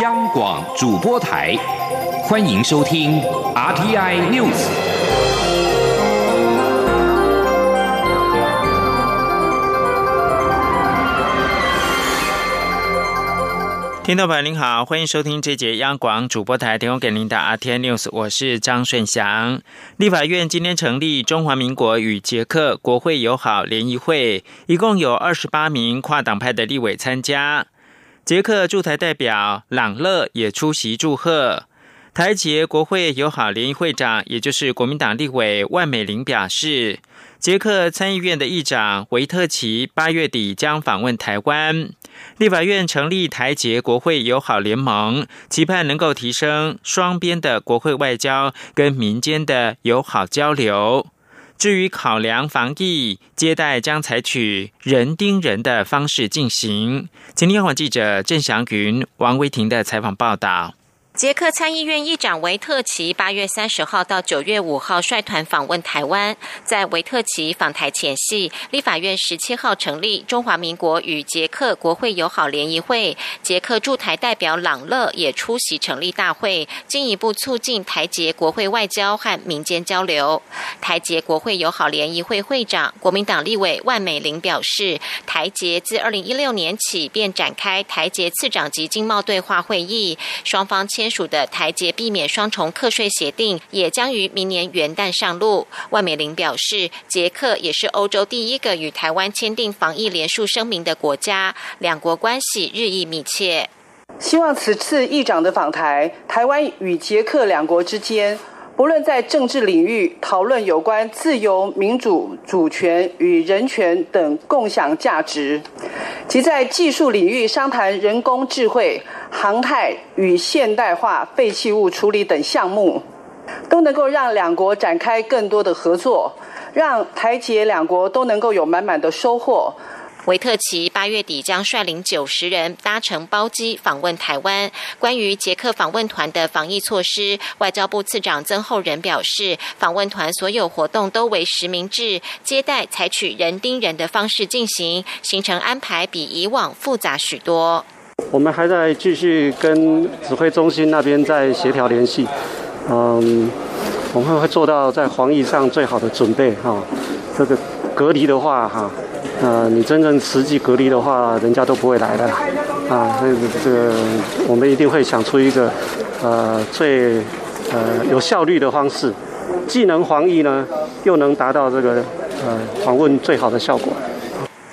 央广主播台，欢迎收听 RTI News。听众朋友您好，欢迎收听这节央广主播台提供给您的 RTI News，我是张顺祥。立法院今天成立中华民国与捷克国会友好联谊会，一共有二十八名跨党派的立委参加。捷克驻台代表朗勒也出席祝贺。台捷国会友好联谊会长，也就是国民党立委万美玲表示，捷克参议院的议长维特奇八月底将访问台湾。立法院成立台捷国会友好联盟，期盼能够提升双边的国会外交跟民间的友好交流。至于考量防疫接待，将采取人盯人的方式进行。请听好记者郑祥云、王维婷的采访报道。捷克参议院议长维特奇八月三十号到九月五号率团访问台湾。在维特奇访台前夕，立法院十七号成立中华民国与捷克国会友好联谊会，捷克驻台代表朗勒也出席成立大会，进一步促进台捷国会外交和民间交流。台捷国会友好联谊会会长国民党立委万美玲表示，台捷自二零一六年起便展开台捷次长级经贸对话会议，双方签。签署的台捷避免双重课税协定也将于明年元旦上路。万美玲表示，捷克也是欧洲第一个与台湾签订防疫联署声明的国家，两国关系日益密切。希望此次议长的访台，台湾与捷克两国之间，不论在政治领域讨论有关自由、民主、主权与人权等共享价值，及在技术领域商谈人工智慧。航太与现代化废弃物处理等项目，都能够让两国展开更多的合作，让台捷两国都能够有满满的收获。维特奇八月底将率领九十人搭乘包机访问台湾。关于捷克访问团的防疫措施，外交部次长曾厚仁表示，访问团所有活动都为实名制，接待采取人盯人的方式进行，行程安排比以往复杂许多。我们还在继续跟指挥中心那边在协调联系，嗯，我们会做到在防疫上最好的准备哈。这个隔离的话哈，呃，你真正实际隔离的话，人家都不会来的啊。所以这个我们一定会想出一个呃最呃有效率的方式，既能防疫呢，又能达到这个呃访问最好的效果。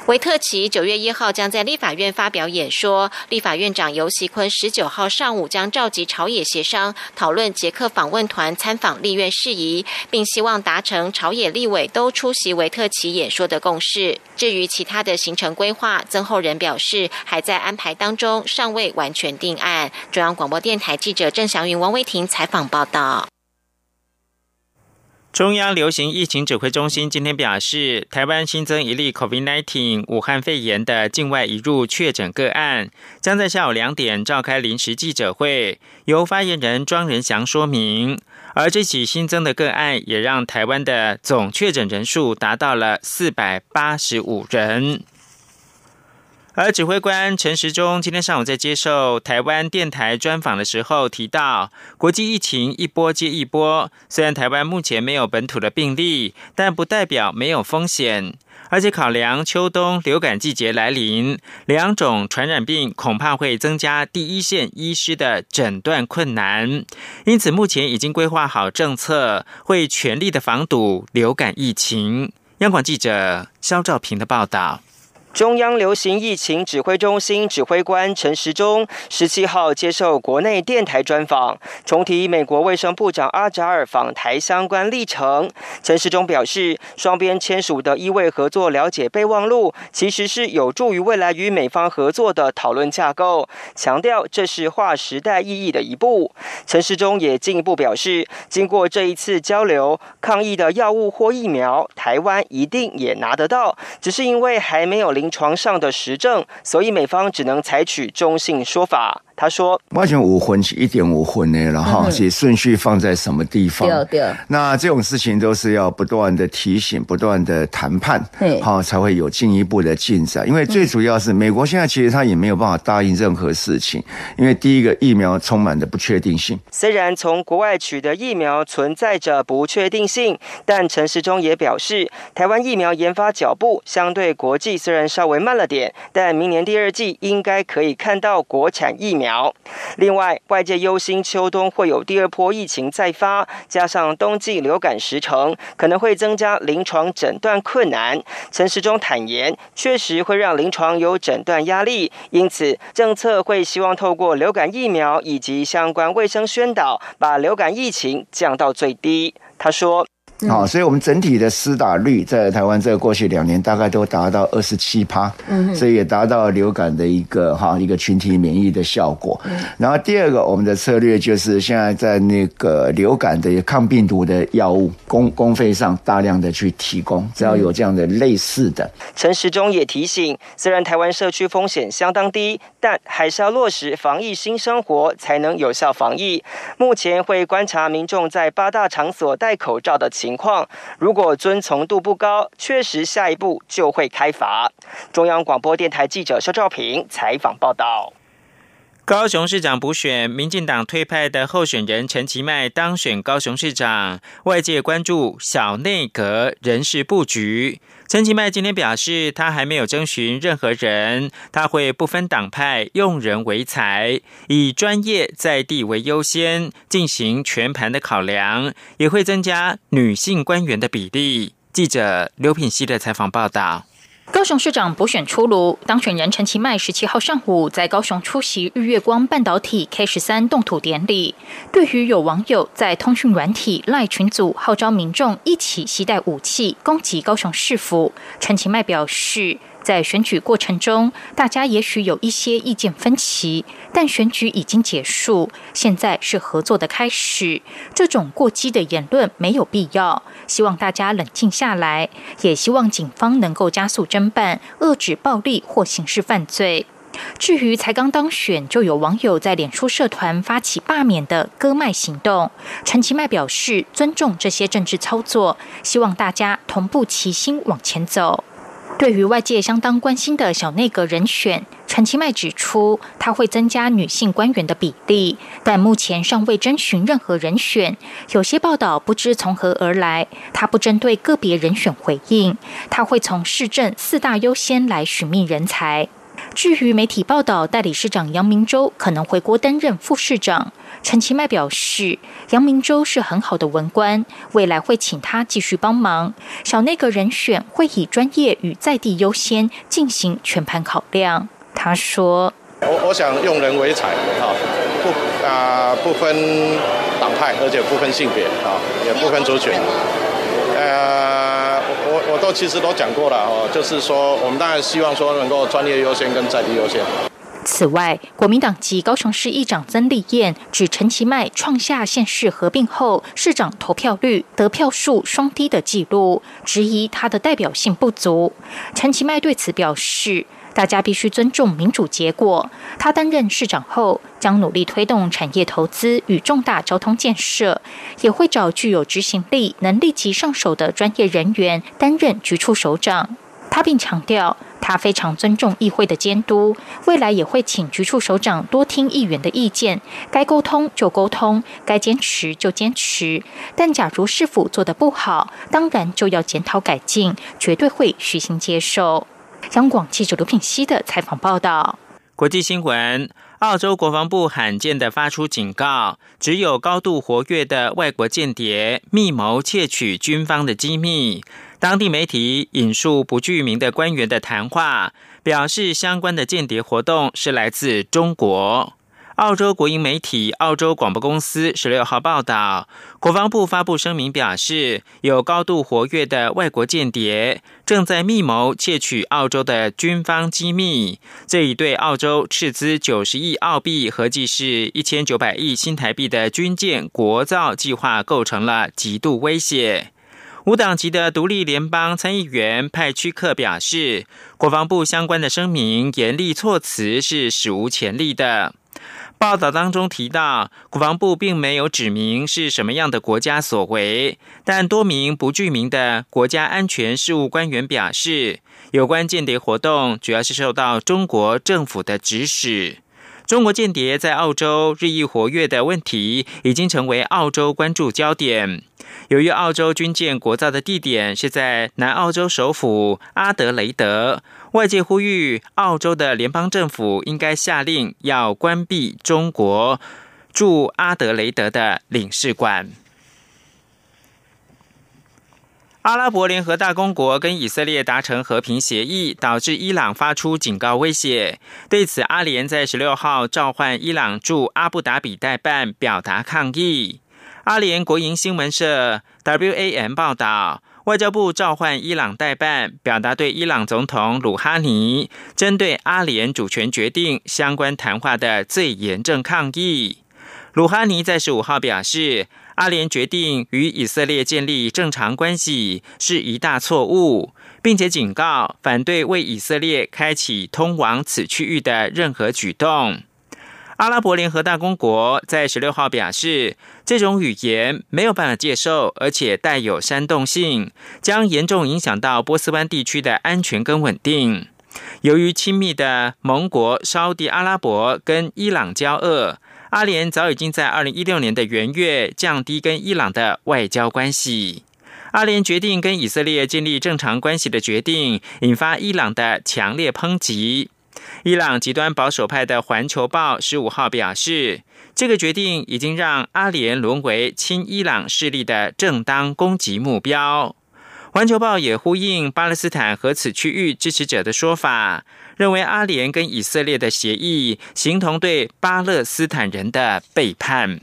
维特奇九月一号将在立法院发表演说，立法院长尤锡坤十九号上午将召集朝野协商，讨论捷克访问团参访立院事宜，并希望达成朝野立委都出席维特奇演说的共识。至于其他的行程规划，曾厚仁表示还在安排当中，尚未完全定案。中央广播电台记者郑祥云、王威婷采访报道。中央流行疫情指挥中心今天表示，台湾新增一例 COVID-19 武汉肺炎的境外移入确诊个案，将在下午两点召开临时记者会，由发言人庄仁祥说明。而这起新增的个案，也让台湾的总确诊人数达到了四百八十五人。而指挥官陈时中今天上午在接受台湾电台专访的时候提到，国际疫情一波接一波，虽然台湾目前没有本土的病例，但不代表没有风险。而且考量秋冬流感季节来临，两种传染病恐怕会增加第一线医师的诊断困难，因此目前已经规划好政策，会全力的防堵流感疫情。央广记者肖兆平的报道。中央流行疫情指挥中心指挥官陈时中十七号接受国内电台专访，重提美国卫生部长阿扎尔访台相关历程。陈时中表示，双边签署的医卫合作了解备忘录，其实是有助于未来与美方合作的讨论架构，强调这是划时代意义的一步。陈时中也进一步表示，经过这一次交流，抗疫的药物或疫苗，台湾一定也拿得到，只是因为还没有。临床上的实证，所以美方只能采取中性说法。他说：“完全五分是一点五分呢，然后是顺序放在什么地方？那这种事情都是要不断的提醒、不断的谈判，好才会有进一步的进展。因为最主要是美国现在其实他也没有办法答应任何事情，因为第一个疫苗充满的不确定性。虽然从国外取得疫苗存在着不确定性，但陈时中也表示，台湾疫苗研发脚步相对国际虽然稍微慢了点，但明年第二季应该可以看到国产疫苗。另外，外界忧心秋冬会有第二波疫情再发，加上冬季流感时程，可能会增加临床诊断困难。陈时中坦言，确实会让临床有诊断压力，因此政策会希望透过流感疫苗以及相关卫生宣导，把流感疫情降到最低。他说。好，所以我们整体的施打率在台湾这过去两年大概都达到二十七趴，嗯，所以也达到流感的一个哈一个群体免疫的效果。然后第二个，我们的策略就是现在在那个流感的抗病毒的药物公公费上大量的去提供，只要有这样的类似的。陈时中也提醒，虽然台湾社区风险相当低，但还是要落实防疫新生活，才能有效防疫。目前会观察民众在八大场所戴口罩的情。情况如果遵从度不高，确实下一步就会开罚。中央广播电台记者肖兆平采访报道。高雄市长补选，民进党推派的候选人陈其迈当选高雄市长，外界关注小内阁人事布局。陈其迈今天表示，他还没有征询任何人，他会不分党派，用人为才，以专业在地为优先，进行全盘的考量，也会增加女性官员的比例。记者刘品希的采访报道。高雄市长补选出炉，当选人陈其迈十七号上午在高雄出席日月光半导体 K 十三动土典礼。对于有网友在通讯软体赖群组号召民众一起携带武器攻击高雄市府，陈其迈表示。在选举过程中，大家也许有一些意见分歧，但选举已经结束，现在是合作的开始。这种过激的言论没有必要，希望大家冷静下来，也希望警方能够加速侦办，遏制暴力或刑事犯罪。至于才刚当选就有网友在脸书社团发起罢免的割麦行动，陈其迈表示尊重这些政治操作，希望大家同步齐心往前走。对于外界相当关心的小内阁人选，陈其迈指出，他会增加女性官员的比例，但目前尚未征询任何人选。有些报道不知从何而来，他不针对个别人选回应，他会从市政四大优先来寻觅人才。至于媒体报道，代理市长杨明洲可能回国担任副市长。陈其迈表示，杨明洲是很好的文官，未来会请他继续帮忙。小内阁人选会以专业与在地优先进行全盘考量。他说：“我我想用人为才，哈，不啊不分党派，而且不分性别，啊，也不分族群。呃，都其实都讲过了，哦，就是说，我们当然希望说能够专业优先跟在地优先。”此外，国民党籍高雄市议长曾丽燕指陈其迈创下县市合并后市长投票率、得票数双低的纪录，质疑他的代表性不足。陈其迈对此表示，大家必须尊重民主结果。他担任市长后，将努力推动产业投资与重大交通建设，也会找具有执行力、能立即上手的专业人员担任局处首长。他并强调。他非常尊重议会的监督，未来也会请局处首长多听议员的意见，该沟通就沟通，该坚持就坚持。但假如市府做得不好，当然就要检讨改进，绝对会虚心接受。央广记者刘品熙的采访报道。国际新闻：澳洲国防部罕见的发出警告，只有高度活跃的外国间谍密谋窃取军方的机密。当地媒体引述不具名的官员的谈话，表示相关的间谍活动是来自中国。澳洲国营媒体澳洲广播公司十六号报道，国防部发布声明表示，有高度活跃的外国间谍正在密谋窃取澳洲的军方机密，这已对澳洲斥资九十亿澳币（合计是一千九百亿新台币）的军舰国造计划构成了极度威胁。无党籍的独立联邦参议员派屈克表示，国防部相关的声明严厉措辞是史无前例的。报道当中提到，国防部并没有指明是什么样的国家所为，但多名不具名的国家安全事务官员表示，有关间谍活动主要是受到中国政府的指使。中国间谍在澳洲日益活跃的问题，已经成为澳洲关注焦点。由于澳洲军舰国造的地点是在南澳洲首府阿德雷德。外界呼吁，澳洲的联邦政府应该下令要关闭中国驻阿德雷德的领事馆。阿拉伯联合大公国跟以色列达成和平协议，导致伊朗发出警告威胁。对此，阿联在十六号召唤伊朗驻阿布达比代办表达抗议。阿联国营新闻社 WAM 报道。外交部召唤伊朗代办，表达对伊朗总统鲁哈尼针对阿联主权决定相关谈话的最严正抗议。鲁哈尼在十五号表示，阿联决定与以色列建立正常关系是一大错误，并且警告反对为以色列开启通往此区域的任何举动。阿拉伯联合大公国在十六号表示，这种语言没有办法接受，而且带有煽动性，将严重影响到波斯湾地区的安全跟稳定。由于亲密的盟国沙地阿拉伯跟伊朗交恶，阿联早已经在二零一六年的元月降低跟伊朗的外交关系。阿联决定跟以色列建立正常关系的决定，引发伊朗的强烈抨击。伊朗极端保守派的《环球报》十五号表示，这个决定已经让阿联沦为亲伊朗势力的正当攻击目标。《环球报》也呼应巴勒斯坦和此区域支持者的说法，认为阿联跟以色列的协议形同对巴勒斯坦人的背叛。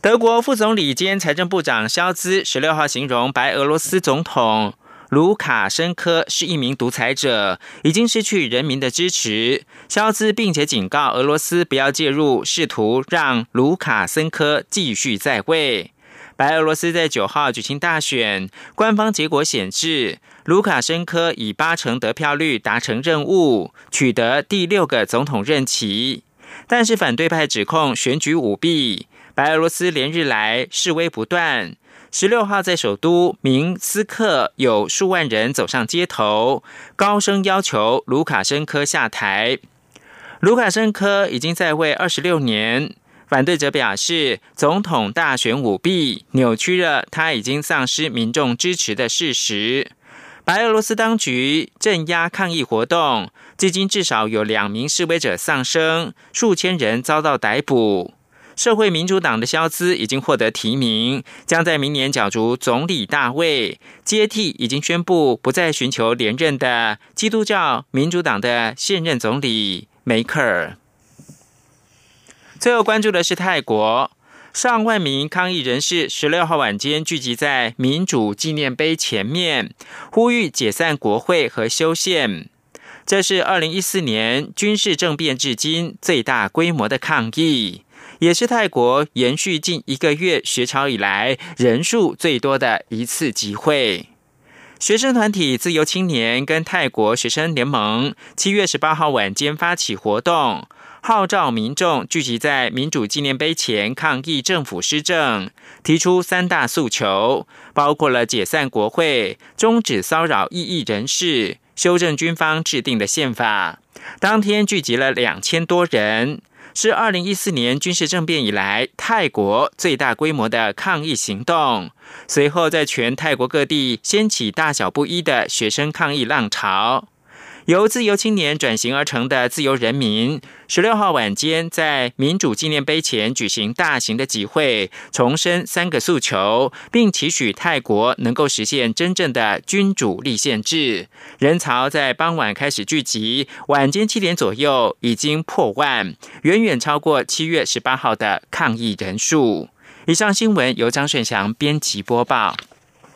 德国副总理兼财政部长肖兹十六号形容白俄罗斯总统。卢卡申科是一名独裁者，已经失去人民的支持。肖兹并且警告俄罗斯不要介入，试图让卢卡申科继续在位。白俄罗斯在九号举行大选，官方结果显示，卢卡申科以八成得票率达成任务，取得第六个总统任期。但是反对派指控选举舞弊，白俄罗斯连日来示威不断。十六号，在首都明斯克，有数万人走上街头，高声要求卢卡申科下台。卢卡申科已经在位二十六年，反对者表示，总统大选舞弊，扭曲了他已经丧失民众支持的事实。白俄罗斯当局镇压抗议活动，至今至少有两名示威者丧生，数千人遭到逮捕。社会民主党的肖兹已经获得提名，将在明年角逐总理大位，接替已经宣布不再寻求连任的基督教民主党的现任总理梅克尔。最后关注的是泰国，上万名抗议人士十六号晚间聚集在民主纪念碑前面，呼吁解散国会和修宪。这是二零一四年军事政变至今最大规模的抗议。也是泰国延续近一个月学潮以来人数最多的一次集会。学生团体自由青年跟泰国学生联盟七月十八号晚间发起活动，号召民众聚集在民主纪念碑前抗议政府施政，提出三大诉求，包括了解散国会、终止骚扰异议人士、修正军方制定的宪法。当天聚集了两千多人。是二零一四年军事政变以来泰国最大规模的抗议行动。随后，在全泰国各地掀起大小不一的学生抗议浪潮。由自由青年转型而成的自由人民，十六号晚间在民主纪念碑前举行大型的集会，重申三个诉求，并期许泰国能够实现真正的君主立宪制。人潮在傍晚开始聚集，晚间七点左右已经破万，远远超过七月十八号的抗议人数。以上新闻由张顺祥编辑播报。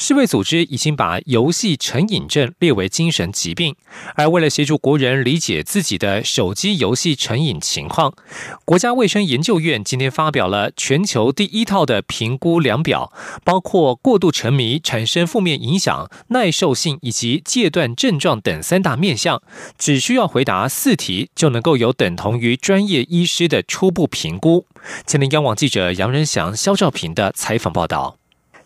世卫组织已经把游戏成瘾症列为精神疾病，而为了协助国人理解自己的手机游戏成瘾情况，国家卫生研究院今天发表了全球第一套的评估量表，包括过度沉迷产生负面影响、耐受性以及戒断症状等三大面向，只需要回答四题就能够有等同于专业医师的初步评估。前天央网记者杨仁祥、肖兆平的采访报道。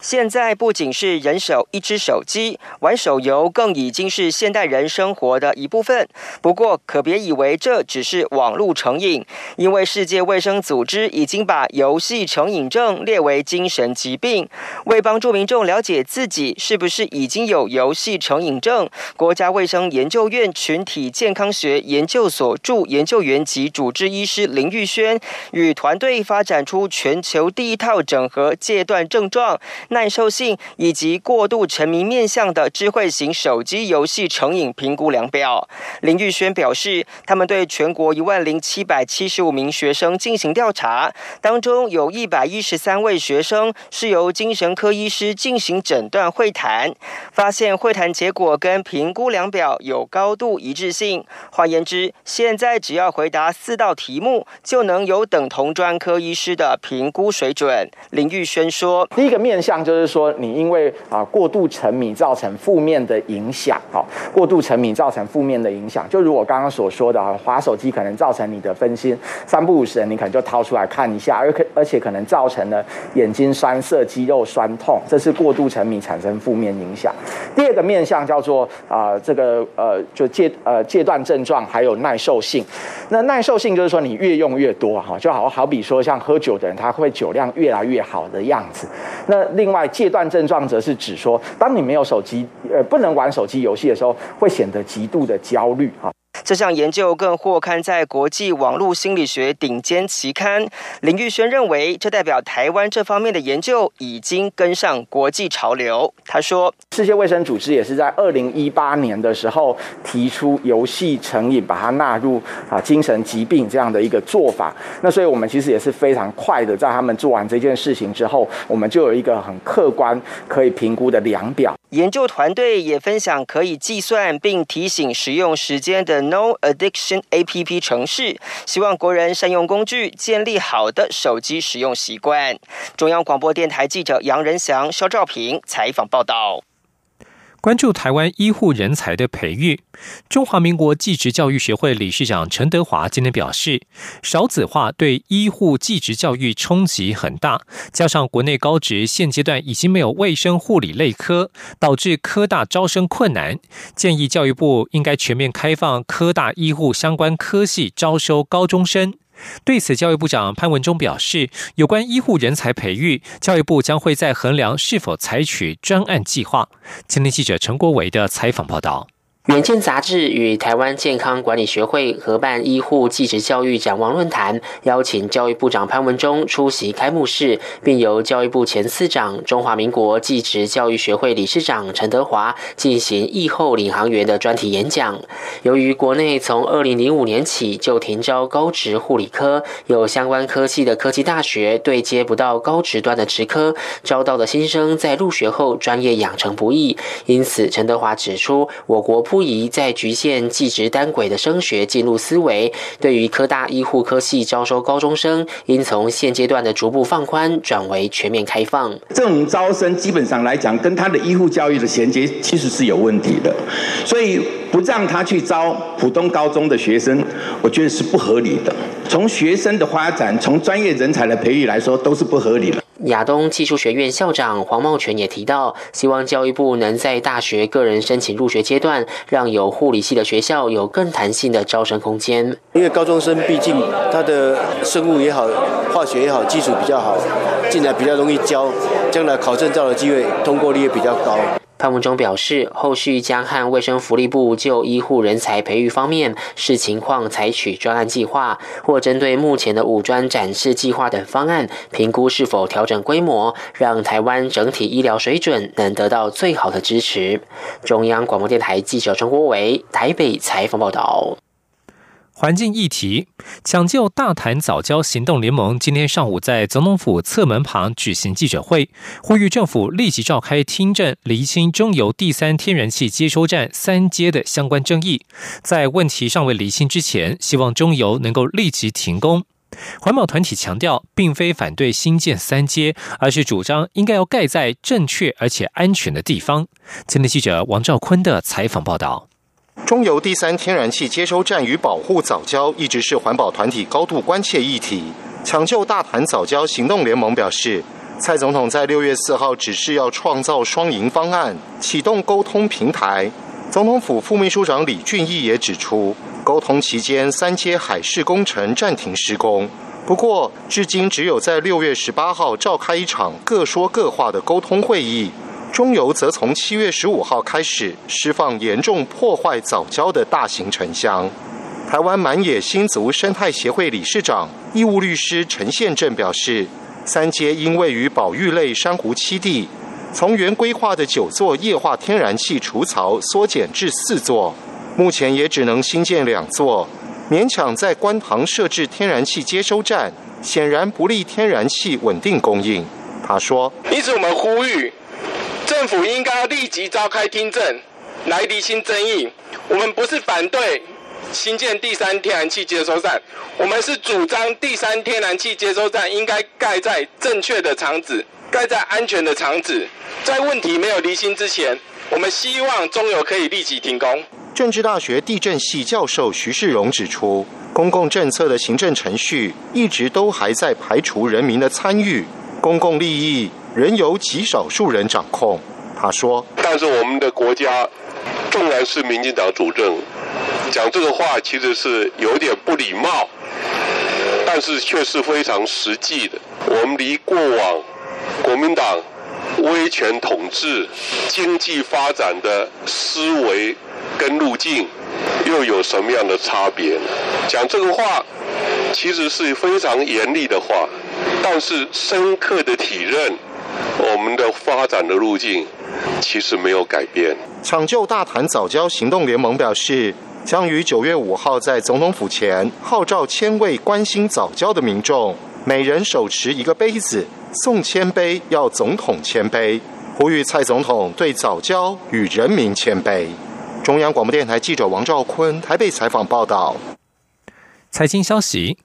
现在不仅是人手一只手机，玩手游更已经是现代人生活的一部分。不过，可别以为这只是网络成瘾，因为世界卫生组织已经把游戏成瘾症列为精神疾病。为帮助民众了解自己是不是已经有游戏成瘾症，国家卫生研究院群体健康学研究所助研究员及主治医师林玉轩与团队发展出全球第一套整合戒断症状。耐受性以及过度沉迷面向的智慧型手机游戏成瘾评估量表。林玉轩表示，他们对全国一万零七百七十五名学生进行调查，当中有一百一十三位学生是由精神科医师进行诊断会谈，发现会谈结果跟评估量表有高度一致性。换言之，现在只要回答四道题目，就能有等同专科医师的评估水准。林玉轩说：“第一个面向。”就是说，你因为啊过度沉迷造成负面的影响，哈，过度沉迷造成负面的影响，就如我刚刚所说的啊，滑手机可能造成你的分心，三不五时你可能就掏出来看一下，而可而且可能造成了眼睛酸涩、肌肉酸痛，这是过度沉迷产生负面影响。第二个面向叫做啊这个呃就戒呃戒断症状，还有耐受性。那耐受性就是说你越用越多哈，就好好比说像喝酒的人，他会酒量越来越好的样子。那另另外戒断症状则是指说，当你没有手机，呃，不能玩手机游戏的时候，会显得极度的焦虑啊。这项研究更获刊在国际网络心理学顶尖期刊。林玉轩认为，这代表台湾这方面的研究已经跟上国际潮流。他说：“世界卫生组织也是在二零一八年的时候提出游戏成瘾，把它纳入啊精神疾病这样的一个做法。那所以我们其实也是非常快的，在他们做完这件事情之后，我们就有一个很客观可以评估的量表。研究团队也分享可以计算并提醒使用时间的。” No Addiction A P P 城市，希望国人善用工具，建立好的手机使用习惯。中央广播电台记者杨仁祥、肖兆平采访报道。关注台湾医护人才的培育，中华民国技职教育学会理事长陈德华今天表示，少子化对医护技职教育冲击很大，加上国内高职现阶段已经没有卫生护理类科，导致科大招生困难，建议教育部应该全面开放科大医护相关科系招收高中生。对此，教育部长潘文忠表示，有关医护人才培育，教育部将会在衡量是否采取专案计划。今天记者陈国伟的采访报道。远见杂志与台湾健康管理学会合办医护技职教育展望论坛，邀请教育部长潘文忠出席开幕式，并由教育部前司长、中华民国技职教育学会理事长陈德华进行疫后领航员的专题演讲。由于国内从二零零五年起就停招高职护理科，有相关科系的科技大学对接不到高职端的职科，招到的新生在入学后专业养成不易。因此，陈德华指出，我国。不宜再局限技职单轨的升学进入思维，对于科大医护科系招收高中生，应从现阶段的逐步放宽转为全面开放。这种招生基本上来讲，跟他的医护教育的衔接其实是有问题的，所以。不让他去招普通高中的学生，我觉得是不合理的。从学生的发展，从专业人才的培育来说，都是不合理的。亚东技术学院校长黄茂全也提到，希望教育部能在大学个人申请入学阶段，让有护理系的学校有更弹性的招生空间。因为高中生毕竟他的生物也好，化学也好，基础比较好，进来比较容易教，将来考证照的机会通过率也比较高。潘文忠表示，后续将和卫生福利部就医护人才培育方面视情况采取专案计划，或针对目前的武装展示计划等方案，评估是否调整规模，让台湾整体医疗水准能得到最好的支持。中央广播电台记者张国维台北采访报道。环境议题，抢救大潭早教行动联盟今天上午在总统府侧门旁举行记者会，呼吁政府立即召开听证，厘清中油第三天然气接收站三阶的相关争议。在问题尚未厘清之前，希望中油能够立即停工。环保团体强调，并非反对新建三阶，而是主张应该要盖在正确而且安全的地方。今天记者王兆坤的采访报道。中油第三天然气接收站与保护早交一直是环保团体高度关切议题。抢救大潭早交行动联盟表示，蔡总统在六月四号指示要创造双赢方案，启动沟通平台。总统府副秘书长李俊毅也指出，沟通期间三阶海事工程暂停施工，不过至今只有在六月十八号召开一场各说各话的沟通会议。中油则从七月十五号开始释放严重破坏早礁的大型沉箱。台湾满野新族生态协会理事长、义务律师陈宪正表示，三阶因位于保育类珊瑚栖地，从原规划的九座液化天然气储槽缩减至四座，目前也只能新建两座，勉强在观塘设置天然气接收站，显然不利天然气稳定供应。他说：“因此，我们呼吁。”政府应该立即召开听证，来厘清争议。我们不是反对新建第三天然气接收站，我们是主张第三天然气接收站应该盖在正确的场址，盖在安全的场址。在问题没有厘清之前，我们希望中油可以立即停工。政治大学地震系教授徐世荣指出，公共政策的行政程序一直都还在排除人民的参与，公共利益。仍由极少数人掌控，他说。但是我们的国家，纵然是民进党主政，讲这个话其实是有点不礼貌，但是却是非常实际的。我们离过往国民党威权统治、经济发展的思维跟路径，又有什么样的差别呢？讲这个话，其实是非常严厉的话，但是深刻的体认。我们的发展的路径其实没有改变。抢救大潭早教行动联盟表示，将于九月五号在总统府前号召千位关心早教的民众，每人手持一个杯子，送千杯，要总统千杯，呼吁蔡总统对早教与人民谦卑。中央广播电台记者王兆坤台北采访报道。财经消息。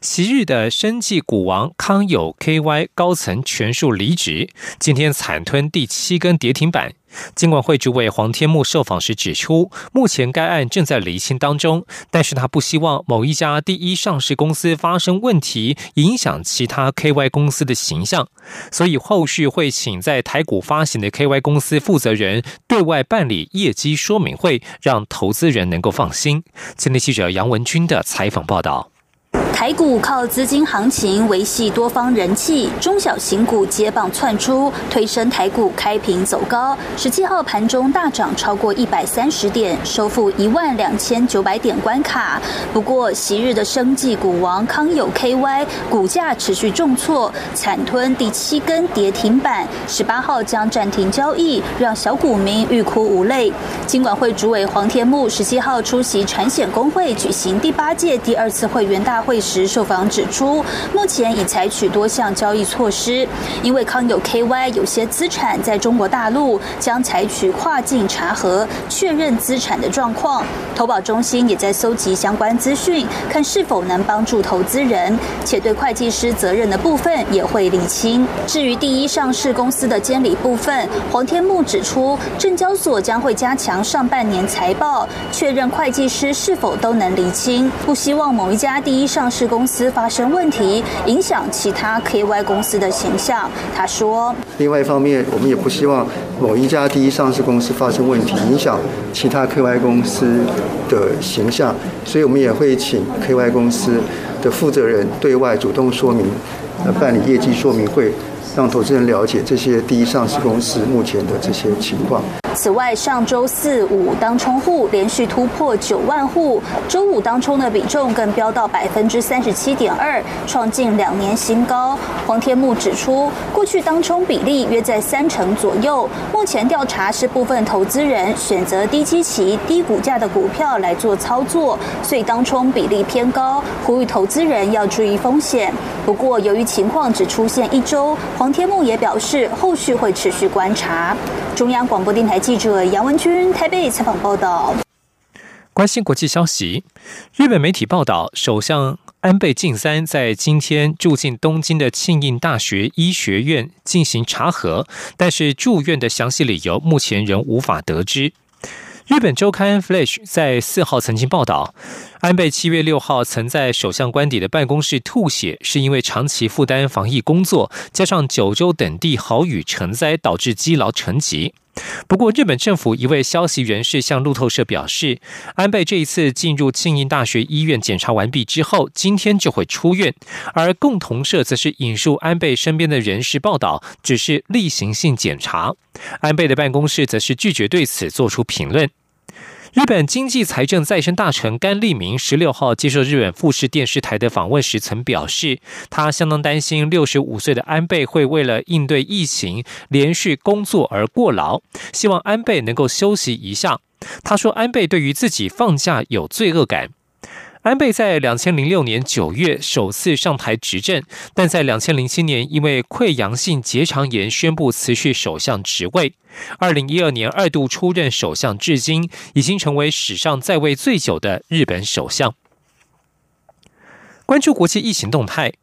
昔日的生技股王康友 KY 高层全数离职，今天惨吞第七根跌停板。监管会主委黄天木受访时指出，目前该案正在厘清当中，但是他不希望某一家第一上市公司发生问题，影响其他 KY 公司的形象，所以后续会请在台股发行的 KY 公司负责人对外办理业绩说明会，让投资人能够放心。今天记者杨文军的采访报道。台股靠资金行情维系多方人气，中小型股接棒窜出，推升台股开平走高。十七号盘中大涨超过一百三十点，收复一万两千九百点关卡。不过，昔日的生计股王康友 KY 股价持续重挫，惨吞第七根跌停板。十八号将暂停交易，让小股民欲哭无泪。金管会主委黄天木十七号出席产险工会举行第八届第二次会员大会。时，受访指出，目前已采取多项交易措施，因为康友 KY 有些资产在中国大陆，将采取跨境查核，确认资产的状况。投保中心也在搜集相关资讯，看是否能帮助投资人，且对会计师责任的部分也会理清。至于第一上市公司的监理部分，黄天木指出，证交所将会加强上半年财报，确认会计师是否都能理清，不希望某一家第一上上市公司发生问题，影响其他 KY 公司的形象。他说：“另外一方面，我们也不希望某一家第一上市公司发生问题，影响其他 KY 公司的形象，所以我们也会请 KY 公司的负责人对外主动说明，呃，办理业绩说明会。”让投资人了解这些第一上市公司目前的这些情况。此外，上周四五当冲户连续突破九万户，周五当冲的比重更飙到百分之三十七点二，创近两年新高。黄天木指出，过去当冲比例约在三成左右，目前调查是部分投资人选择低基期、低股价的股票来做操作，所以当冲比例偏高，呼吁投资人要注意风险。不过，由于情况只出现一周，黄天木也表示，后续会持续观察。中央广播电台记者杨文君台北采访报道。关心国际消息，日本媒体报道，首相安倍晋三在今天住进东京的庆应大学医学院进行查核，但是住院的详细理由目前仍无法得知。日本周刊《Flash》在四号曾经报道，安倍七月六号曾在首相官邸的办公室吐血，是因为长期负担防疫工作，加上九州等地豪雨成灾，导致积劳成疾。不过，日本政府一位消息人士向路透社表示，安倍这一次进入庆应大学医院检查完毕之后，今天就会出院。而共同社则是引述安倍身边的人士报道，只是例行性检查。安倍的办公室则是拒绝对此做出评论。日本经济财政再生大臣甘利明十六号接受日本富士电视台的访问时，曾表示，他相当担心六十五岁的安倍会为了应对疫情连续工作而过劳，希望安倍能够休息一下。他说，安倍对于自己放假有罪恶感。安倍在两千零六年九月首次上台执政，但在两千零七年因为溃疡性结肠炎宣布辞去首相职位。二零一二年二度出任首相，至今已经成为史上在位最久的日本首相。关注国际疫情动态，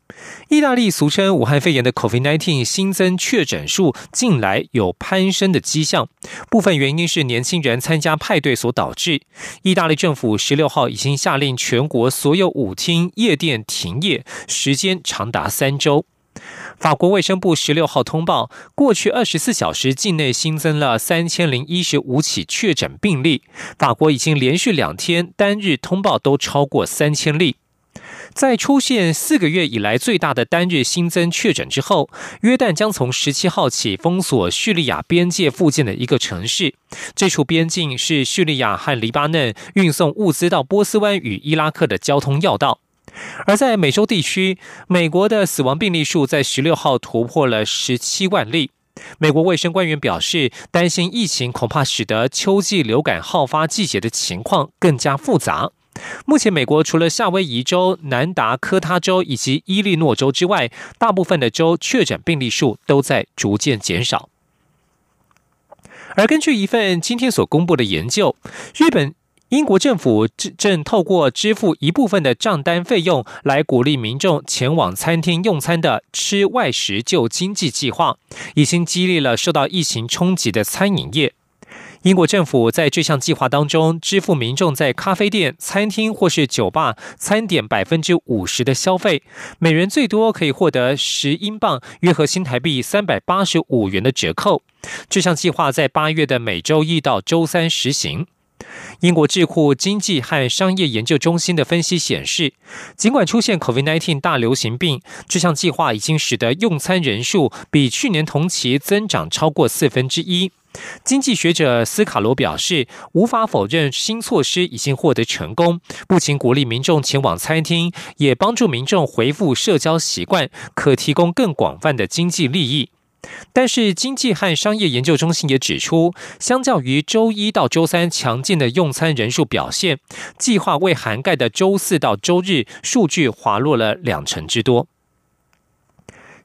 意大利俗称武汉肺炎的 COVID-19 新增确诊数近来有攀升的迹象，部分原因是年轻人参加派对所导致。意大利政府十六号已经下令全国所有舞厅、夜店停业，时间长达三周。法国卫生部十六号通报，过去二十四小时境内新增了三千零一十五起确诊病例，法国已经连续两天单日通报都超过三千例。在出现四个月以来最大的单日新增确诊之后，约旦将从十七号起封锁叙利亚边界附近的一个城市。这处边境是叙利亚和黎巴嫩运送物资到波斯湾与伊拉克的交通要道。而在美洲地区，美国的死亡病例数在十六号突破了十七万例。美国卫生官员表示，担心疫情恐怕使得秋季流感好发季节的情况更加复杂。目前，美国除了夏威夷州、南达科他州以及伊利诺州之外，大部分的州确诊病例数都在逐渐减少。而根据一份今天所公布的研究，日本、英国政府正透过支付一部分的账单费用，来鼓励民众前往餐厅用餐的“吃外食救经济”计划，已经激励了受到疫情冲击的餐饮业。英国政府在这项计划当中，支付民众在咖啡店、餐厅或是酒吧餐点百分之五十的消费，每人最多可以获得十英镑（约合新台币三百八十五元）的折扣。这项计划在八月的每周一到周三实行。英国智库经济和商业研究中心的分析显示，尽管出现 COVID-19 大流行病，这项计划已经使得用餐人数比去年同期增长超过四分之一。经济学者斯卡罗表示，无法否认新措施已经获得成功，不仅鼓励民众前往餐厅，也帮助民众恢复社交习惯，可提供更广泛的经济利益。但是经济和商业研究中心也指出，相较于周一到周三强劲的用餐人数表现，计划未涵盖的周四到周日数据滑落了两成之多。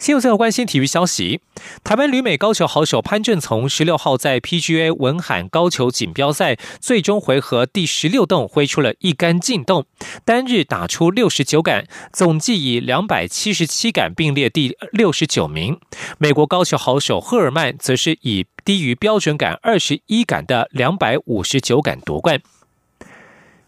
新闻最后关心体育消息，台湾旅美高球好手潘正从十六号在 PGA 文罕高球锦标赛最终回合第十六洞挥出了一杆进洞，单日打出六十九杆，总计以两百七十七杆并列第六十九名。美国高球好手赫尔曼则是以低于标准杆二十一杆的两百五十九杆夺冠。